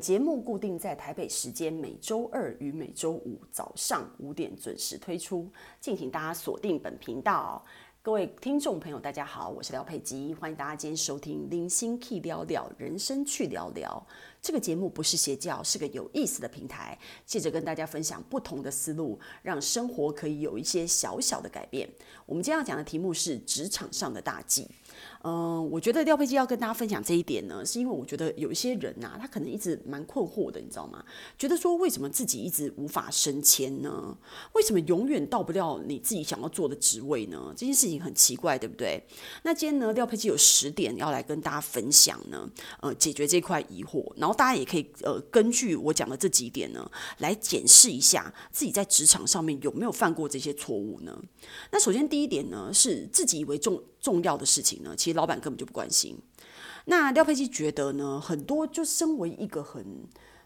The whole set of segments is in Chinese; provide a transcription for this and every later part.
节目固定在台北时间每周二与每周五早上五点准时推出，敬请大家锁定本频道。各位听众朋友，大家好，我是廖佩基，欢迎大家今天收听《零星 key 聊聊人生去聊聊》这个节目，不是邪教，是个有意思的平台，借着跟大家分享不同的思路，让生活可以有一些小小的改变。我们今天要讲的题目是职场上的大忌。嗯，我觉得廖佩基要跟大家分享这一点呢，是因为我觉得有一些人呐、啊，他可能一直蛮困惑的，你知道吗？觉得说为什么自己一直无法升迁呢？为什么永远到不了你自己想要做的职位呢？这件事情很奇怪，对不对？那今天呢，廖佩基有十点要来跟大家分享呢，呃，解决这块疑惑，然后大家也可以呃根据我讲的这几点呢，来检视一下自己在职场上面有没有犯过这些错误呢？那首先第一点呢，是自己以为重重要的事情呢，其实老板根本就不关心。那廖佩基觉得呢，很多就身为一个很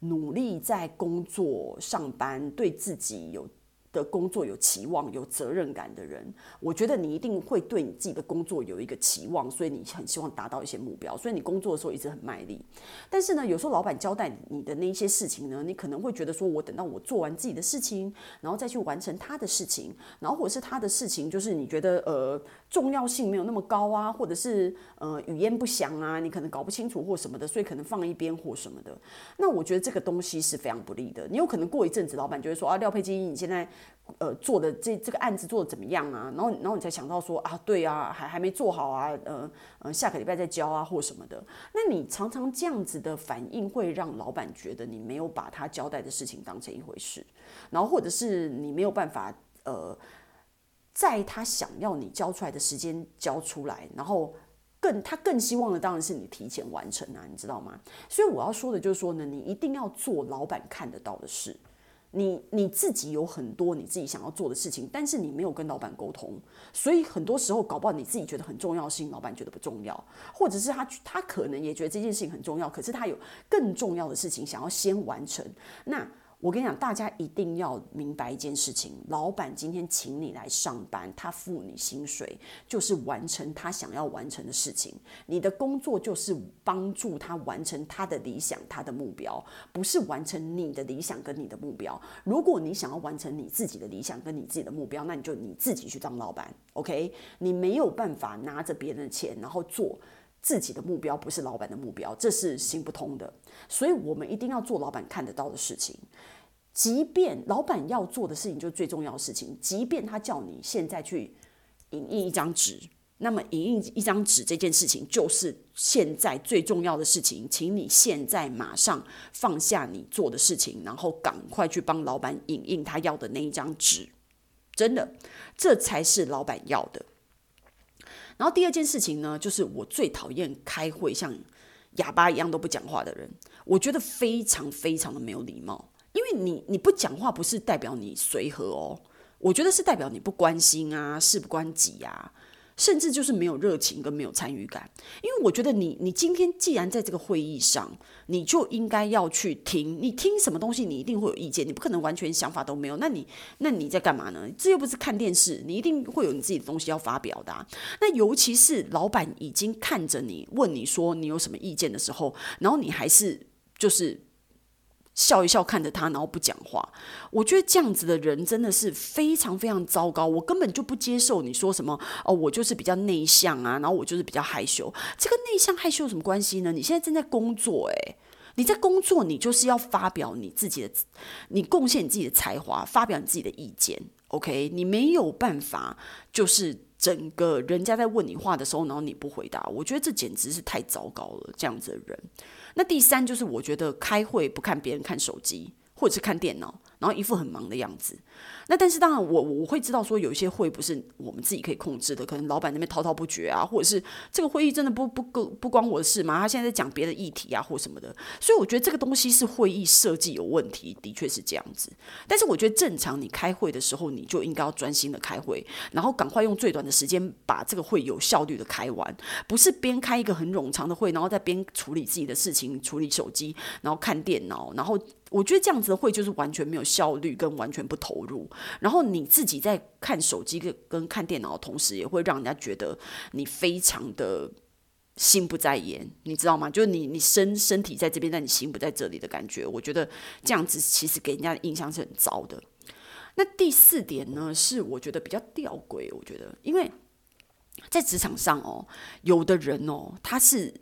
努力在工作上班，对自己有。的工作有期望、有责任感的人，我觉得你一定会对你自己的工作有一个期望，所以你很希望达到一些目标，所以你工作的时候一直很卖力。但是呢，有时候老板交代你的那一些事情呢，你可能会觉得说，我等到我做完自己的事情，然后再去完成他的事情，然后或者是他的事情，就是你觉得呃重要性没有那么高啊，或者是呃语焉不详啊，你可能搞不清楚或什么的，所以可能放一边或什么的。那我觉得这个东西是非常不利的。你有可能过一阵子，老板就会说啊，廖佩金，你现在。呃，做的这这个案子做的怎么样啊？然后，然后你才想到说啊，对啊，还还没做好啊，呃呃，下个礼拜再交啊，或什么的。那你常常这样子的反应，会让老板觉得你没有把他交代的事情当成一回事，然后或者是你没有办法呃，在他想要你交出来的时间交出来，然后更他更希望的当然是你提前完成啊，你知道吗？所以我要说的就是说呢，你一定要做老板看得到的事。你你自己有很多你自己想要做的事情，但是你没有跟老板沟通，所以很多时候搞不好你自己觉得很重要的事情，老板觉得不重要，或者是他他可能也觉得这件事情很重要，可是他有更重要的事情想要先完成，那。我跟你讲，大家一定要明白一件事情：老板今天请你来上班，他付你薪水，就是完成他想要完成的事情。你的工作就是帮助他完成他的理想、他的目标，不是完成你的理想跟你的目标。如果你想要完成你自己的理想跟你自己的目标，那你就你自己去当老板，OK？你没有办法拿着别人的钱，然后做自己的目标，不是老板的目标，这是行不通的。所以，我们一定要做老板看得到的事情。即便老板要做的事情就是最重要的事情，即便他叫你现在去影印一张纸，那么影印一张纸这件事情就是现在最重要的事情，请你现在马上放下你做的事情，然后赶快去帮老板影印他要的那一张纸。真的，这才是老板要的。然后第二件事情呢，就是我最讨厌开会像哑巴一样都不讲话的人，我觉得非常非常的没有礼貌。因为你你不讲话，不是代表你随和哦，我觉得是代表你不关心啊，事不关己啊，甚至就是没有热情跟没有参与感。因为我觉得你你今天既然在这个会议上，你就应该要去听，你听什么东西，你一定会有意见，你不可能完全想法都没有。那你那你在干嘛呢？这又不是看电视，你一定会有你自己的东西要发表的。那尤其是老板已经看着你，问你说你有什么意见的时候，然后你还是就是。笑一笑看着他，然后不讲话。我觉得这样子的人真的是非常非常糟糕。我根本就不接受你说什么哦，我就是比较内向啊，然后我就是比较害羞。这个内向害羞有什么关系呢？你现在正在工作，诶，你在工作，你就是要发表你自己的，你贡献你自己的才华，发表你自己的意见。OK，你没有办法，就是整个人家在问你话的时候，然后你不回答。我觉得这简直是太糟糕了，这样子的人。那第三就是，我觉得开会不看别人看手机，或者是看电脑。然后一副很忙的样子，那但是当然我我会知道说有一些会不是我们自己可以控制的，可能老板那边滔滔不绝啊，或者是这个会议真的不不不不关我的事嘛，他现在在讲别的议题啊或什么的，所以我觉得这个东西是会议设计有问题，的确是这样子。但是我觉得正常你开会的时候，你就应该要专心的开会，然后赶快用最短的时间把这个会有效率的开完，不是边开一个很冗长的会，然后再边处理自己的事情，处理手机，然后看电脑，然后。我觉得这样子的会就是完全没有效率，跟完全不投入。然后你自己在看手机跟跟看电脑的同时，也会让人家觉得你非常的心不在焉，你知道吗？就是你你身身体在这边，但你心不在这里的感觉。我觉得这样子其实给人家的印象是很糟的。那第四点呢，是我觉得比较吊诡。我觉得，因为在职场上哦，有的人哦，他是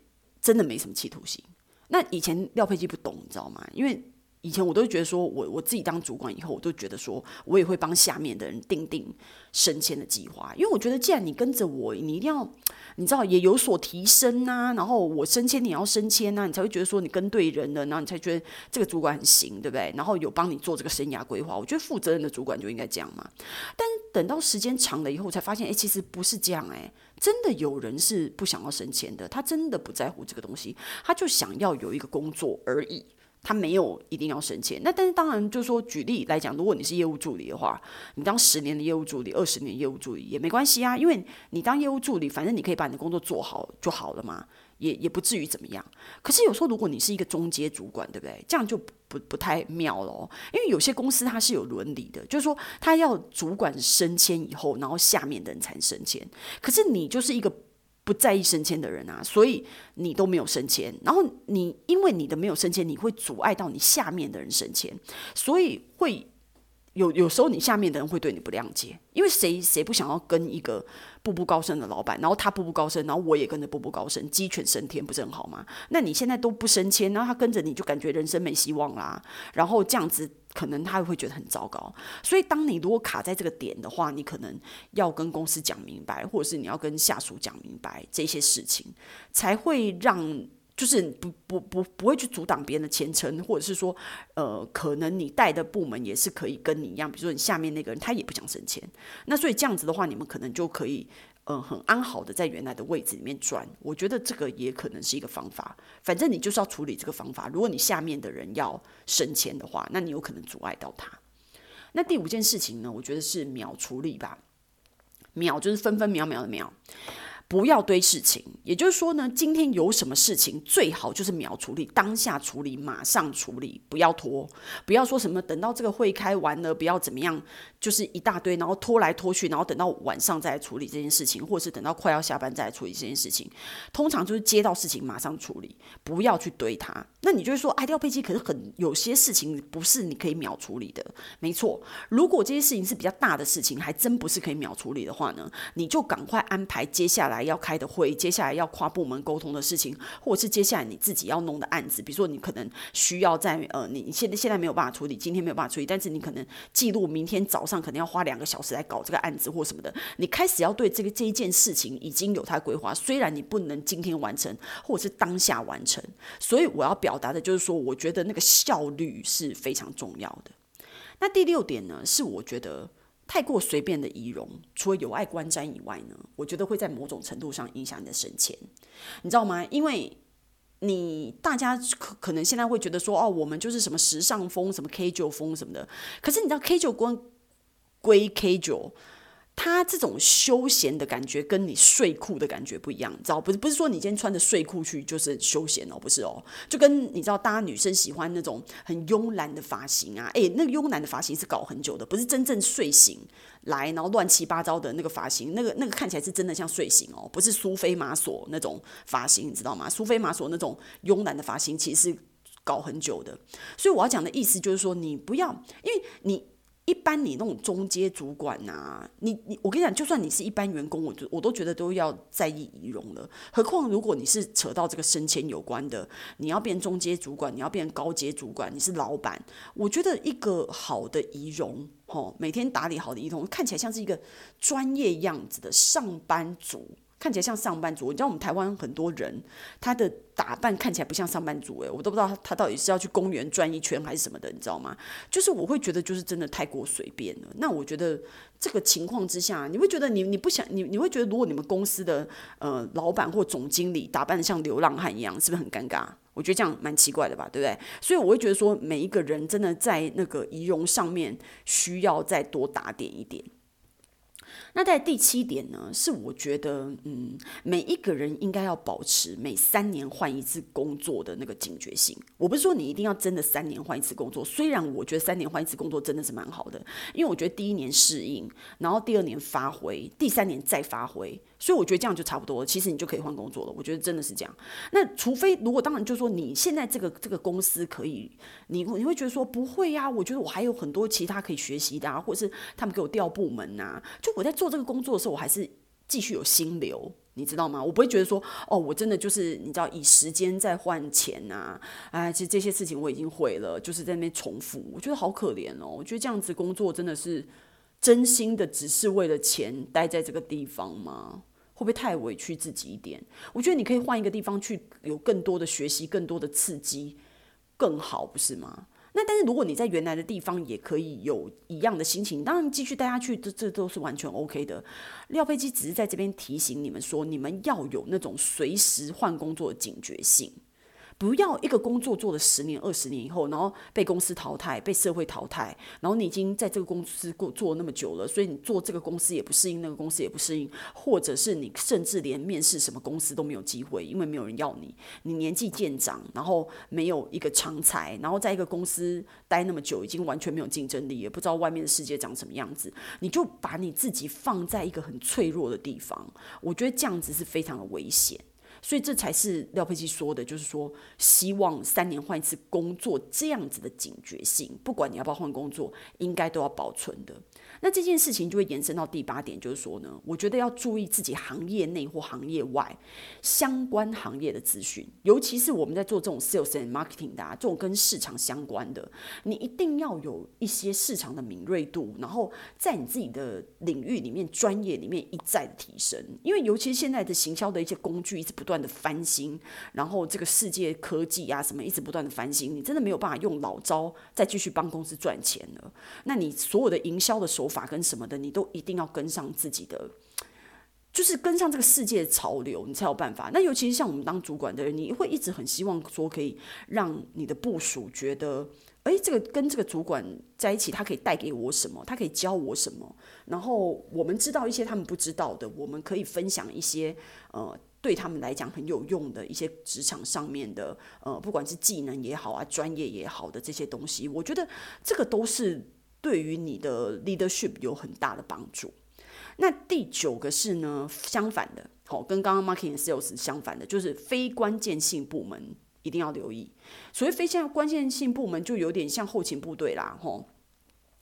真的没什么企图心。那以前廖佩基不懂，你知道吗？因为以前我都觉得说，我我自己当主管以后，我都觉得说我也会帮下面的人定定升迁的计划，因为我觉得既然你跟着我，你一定要，你知道也有所提升呐，然后我升迁你要升迁呐，你才会觉得说你跟对人了，然后你才觉得这个主管很行，对不对？然后有帮你做这个生涯规划，我觉得负责任的主管就应该这样嘛。但等到时间长了以后，才发现，哎，其实不是这样，哎，真的有人是不想要升迁的，他真的不在乎这个东西，他就想要有一个工作而已。他没有一定要升迁，那但是当然就是说，举例来讲，如果你是业务助理的话，你当十年的业务助理，二十年业务助理也没关系啊，因为你当业务助理，反正你可以把你的工作做好就好了嘛，也也不至于怎么样。可是有时候如果你是一个中阶主管，对不对？这样就不不太妙了哦，因为有些公司它是有伦理的，就是说他要主管升迁以后，然后下面的人才升迁，可是你就是一个。不在意升迁的人啊，所以你都没有升迁。然后你因为你的没有升迁，你会阻碍到你下面的人升迁，所以会有有时候你下面的人会对你不谅解。因为谁谁不想要跟一个步步高升的老板，然后他步步高升，然后我也跟着步步高升，鸡犬升天不是很好吗？那你现在都不升迁，然后他跟着你就感觉人生没希望啦。然后这样子。可能他会觉得很糟糕，所以当你如果卡在这个点的话，你可能要跟公司讲明白，或者是你要跟下属讲明白这些事情，才会让就是不不不不会去阻挡别人的前程，或者是说，呃，可能你带的部门也是可以跟你一样，比如说你下面那个人他也不想升迁，那所以这样子的话，你们可能就可以。嗯，很安好的在原来的位置里面转，我觉得这个也可能是一个方法。反正你就是要处理这个方法。如果你下面的人要升迁的话，那你有可能阻碍到他。那第五件事情呢，我觉得是秒处理吧。秒就是分分秒秒的秒。不要堆事情，也就是说呢，今天有什么事情最好就是秒处理，当下处理，马上处理，不要拖，不要说什么等到这个会开完了，不要怎么样，就是一大堆，然后拖来拖去，然后等到晚上再来处理这件事情，或者是等到快要下班再来处理这件事情。通常就是接到事情马上处理，不要去堆它。那你就会说，哎，廖佩基，可是很有些事情不是你可以秒处理的。没错，如果这些事情是比较大的事情，还真不是可以秒处理的话呢，你就赶快安排接下来要开的会，接下来要跨部门沟通的事情，或者是接下来你自己要弄的案子，比如说你可能需要在呃，你现在现在没有办法处理，今天没有办法处理，但是你可能记录明天早上上可能要花两个小时来搞这个案子或什么的，你开始要对这个这一件事情已经有它规划，虽然你不能今天完成，或者是当下完成，所以我要表达的就是说，我觉得那个效率是非常重要的。那第六点呢，是我觉得。太过随便的仪容，除了有碍观瞻以外呢，我觉得会在某种程度上影响你的省钱，你知道吗？因为你大家可可能现在会觉得说，哦，我们就是什么时尚风、什么 K 九风什么的，可是你知道 K 九风归归 casual。他这种休闲的感觉跟你睡裤的感觉不一样，知道不是？不是说你今天穿着睡裤去就是休闲哦，不是哦，就跟你知道，大家女生喜欢那种很慵懒的发型啊，诶，那个慵懒的发型是搞很久的，不是真正睡醒来然后乱七八糟的那个发型，那个那个看起来是真的像睡醒哦，不是苏菲玛索那种发型，你知道吗？苏菲玛索那种慵懒的发型其实是搞很久的，所以我要讲的意思就是说，你不要，因为你。一般你那种中阶主管呐、啊，你你我跟你讲，就算你是一般员工，我我都觉得都要在意仪容了。何况如果你是扯到这个升迁有关的，你要变中阶主管，你要变高阶主管，你是老板，我觉得一个好的仪容，吼，每天打理好的仪容，看起来像是一个专业样子的上班族。看起来像上班族，你知道我们台湾很多人，他的打扮看起来不像上班族诶，我都不知道他他到底是要去公园转一圈还是什么的，你知道吗？就是我会觉得就是真的太过随便了。那我觉得这个情况之下，你会觉得你你不想你你会觉得如果你们公司的呃老板或总经理打扮得像流浪汉一样，是不是很尴尬？我觉得这样蛮奇怪的吧，对不对？所以我会觉得说每一个人真的在那个仪容上面需要再多打点一点。那在第七点呢，是我觉得，嗯，每一个人应该要保持每三年换一次工作的那个警觉性。我不是说你一定要真的三年换一次工作，虽然我觉得三年换一次工作真的是蛮好的，因为我觉得第一年适应，然后第二年发挥，第三年再发挥。所以我觉得这样就差不多了，其实你就可以换工作了。我觉得真的是这样。那除非如果当然就是说你现在这个这个公司可以，你你会觉得说不会呀、我觉得我还有很多其他可以学习的啊，或者是他们给我调部门呐、啊。就我在做这个工作的时候，我还是继续有心流，你知道吗？我不会觉得说哦，我真的就是你知道以时间在换钱呐、啊。哎，其实这些事情我已经会了，就是在那边重复，我觉得好可怜哦。我觉得这样子工作真的是真心的，只是为了钱待在这个地方吗？会不会太委屈自己一点？我觉得你可以换一个地方去，有更多的学习，更多的刺激，更好，不是吗？那但是如果你在原来的地方也可以有一样的心情，当然继续待下去，这这都是完全 OK 的。廖飞机只是在这边提醒你们说，你们要有那种随时换工作的警觉性。不要一个工作做了十年、二十年以后，然后被公司淘汰、被社会淘汰，然后你已经在这个公司过做那么久了，所以你做这个公司也不适应，那个公司也不适应，或者是你甚至连面试什么公司都没有机会，因为没有人要你，你年纪渐长，然后没有一个长才，然后在一个公司待那么久，已经完全没有竞争力，也不知道外面的世界长什么样子，你就把你自己放在一个很脆弱的地方，我觉得这样子是非常的危险。所以这才是廖佩琪说的，就是说希望三年换一次工作这样子的警觉性，不管你要不要换工作，应该都要保存的。那这件事情就会延伸到第八点，就是说呢，我觉得要注意自己行业内或行业外相关行业的资讯，尤其是我们在做这种 sales and marketing 的啊，这种跟市场相关的，你一定要有一些市场的敏锐度，然后在你自己的领域里面、专业里面一再的提升。因为尤其现在的行销的一些工具一直不断的翻新，然后这个世界科技啊什么一直不断的翻新，你真的没有办法用老招再继续帮公司赚钱了。那你所有的营销的手法跟什么的，你都一定要跟上自己的，就是跟上这个世界潮流，你才有办法。那尤其是像我们当主管的人，你会一直很希望说，可以让你的部属觉得，诶，这个跟这个主管在一起，他可以带给我什么，他可以教我什么。然后我们知道一些他们不知道的，我们可以分享一些呃，对他们来讲很有用的一些职场上面的呃，不管是技能也好啊，专业也好的这些东西，我觉得这个都是。对于你的 leadership 有很大的帮助。那第九个是呢，相反的，好，跟刚刚 marketing sales 相反的，就是非关键性部门一定要留意。所谓非现关键性部门，就有点像后勤部队啦，吼。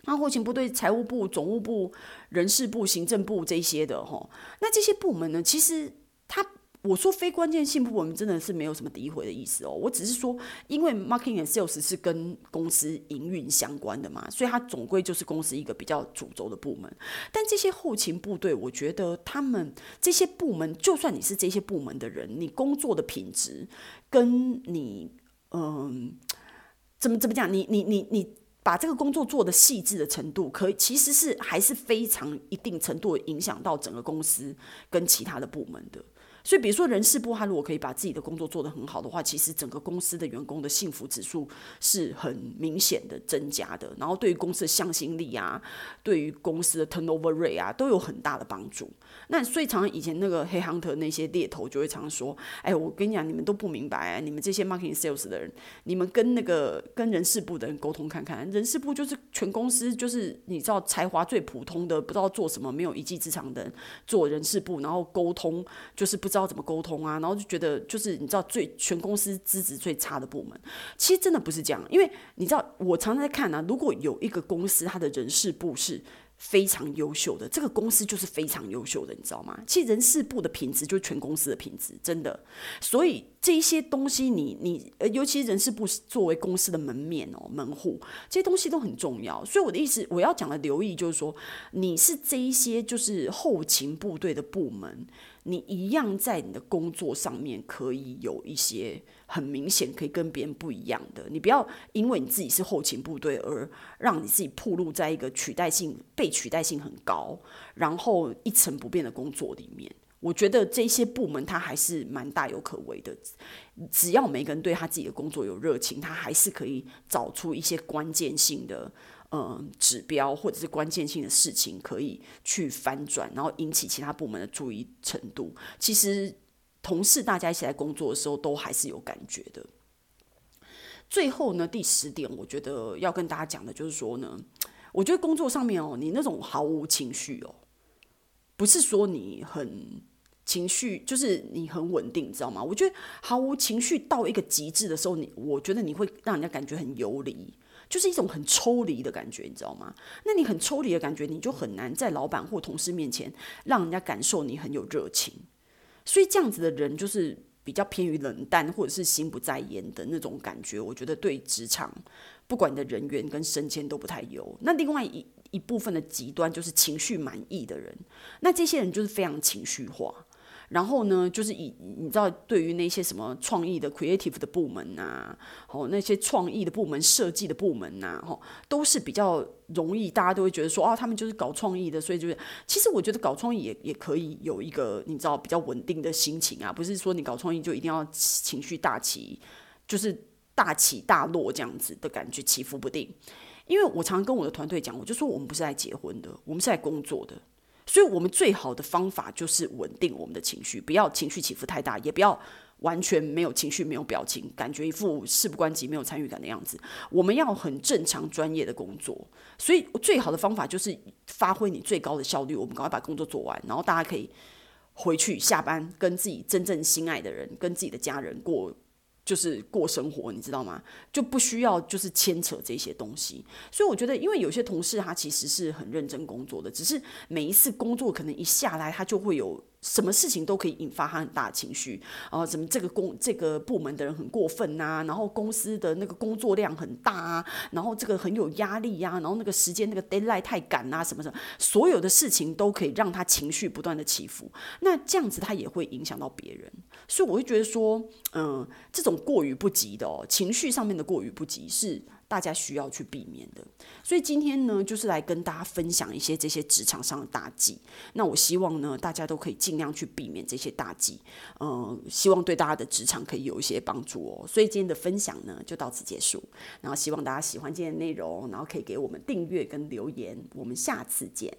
那后勤部队、财务部、总务部、人事部、行政部这些的，吼。那这些部门呢，其实它。我说非关键性部门真的是没有什么诋毁的意思哦，我只是说，因为 marketing and sales 是跟公司营运相关的嘛，所以它总归就是公司一个比较主轴的部门。但这些后勤部队，我觉得他们这些部门，就算你是这些部门的人，你工作的品质跟你，嗯，怎么怎么讲，你你你你把这个工作做的细致的程度，可以其实是还是非常一定程度影响到整个公司跟其他的部门的。所以，比如说人事部，他如果可以把自己的工作做得很好的话，其实整个公司的员工的幸福指数是很明显的增加的。然后，对于公司的向心力啊，对于公司的 turnover rate 啊，都有很大的帮助。那所以，常常以前那个黑 hunter 那些猎头就会常说：“哎，我跟你讲，你们都不明白啊，你们这些 marketing sales 的人，你们跟那个跟人事部的人沟通看看，人事部就是全公司就是你知道才华最普通的，不知道做什么，没有一技之长的人做人事部，然后沟通就是。”不知道要怎么沟通啊，然后就觉得就是你知道最全公司资质最差的部门，其实真的不是这样，因为你知道我常常在看啊，如果有一个公司它的人事部是非常优秀的，这个公司就是非常优秀的，你知道吗？其实人事部的品质就是全公司的品质，真的。所以这一些东西你，你呃，尤其人事部作为公司的门面哦，门户，这些东西都很重要。所以我的意思，我要讲的留意就是说，你是这一些就是后勤部队的部门。你一样在你的工作上面可以有一些很明显可以跟别人不一样的，你不要因为你自己是后勤部队而让你自己暴露在一个取代性、被取代性很高，然后一成不变的工作里面。我觉得这些部门它还是蛮大有可为的，只要每个人对他自己的工作有热情，他还是可以找出一些关键性的。嗯，指标或者是关键性的事情可以去翻转，然后引起其他部门的注意程度。其实同事大家一起来工作的时候，都还是有感觉的。最后呢，第十点，我觉得要跟大家讲的就是说呢，我觉得工作上面哦，你那种毫无情绪哦，不是说你很情绪就是你很稳定，知道吗？我觉得毫无情绪到一个极致的时候，你我觉得你会让人家感觉很游离，就是一种很抽离的感觉，你知道吗？那你很抽离的感觉，你就很难在老板或同事面前让人家感受你很有热情。所以这样子的人就是比较偏于冷淡或者是心不在焉的那种感觉。我觉得对职场，不管你的人员跟升迁都不太有。那另外一一部分的极端就是情绪满意的人，那这些人就是非常情绪化。然后呢，就是以你知道，对于那些什么创意的 creative 的部门呐、啊，哦，那些创意的部门、设计的部门呐、啊，哦，都是比较容易，大家都会觉得说，啊，他们就是搞创意的，所以就是，其实我觉得搞创意也也可以有一个你知道比较稳定的心情啊，不是说你搞创意就一定要情绪大起，就是大起大落这样子的感觉，起伏不定。因为我常常跟我的团队讲，我就说我们不是来结婚的，我们是来工作的。所以，我们最好的方法就是稳定我们的情绪，不要情绪起伏太大，也不要完全没有情绪、没有表情，感觉一副事不关己、没有参与感的样子。我们要很正常、专业的工作。所以，最好的方法就是发挥你最高的效率。我们赶快把工作做完，然后大家可以回去下班，跟自己真正心爱的人、跟自己的家人过。就是过生活，你知道吗？就不需要就是牵扯这些东西。所以我觉得，因为有些同事他其实是很认真工作的，只是每一次工作可能一下来，他就会有。什么事情都可以引发他很大的情绪啊！怎么这个工这个部门的人很过分呐、然后公司的那个工作量很大啊，然后这个很有压力呀、然后那个时间那个 deadline 太赶啊，什么什么，所有的事情都可以让他情绪不断的起伏。那这样子他也会影响到别人，所以我会觉得说，嗯，这种过于不及的哦，情绪上面的过于不及是。大家需要去避免的，所以今天呢，就是来跟大家分享一些这些职场上的大忌。那我希望呢，大家都可以尽量去避免这些大忌，嗯，希望对大家的职场可以有一些帮助哦。所以今天的分享呢，就到此结束。然后希望大家喜欢今天的内容，然后可以给我们订阅跟留言。我们下次见。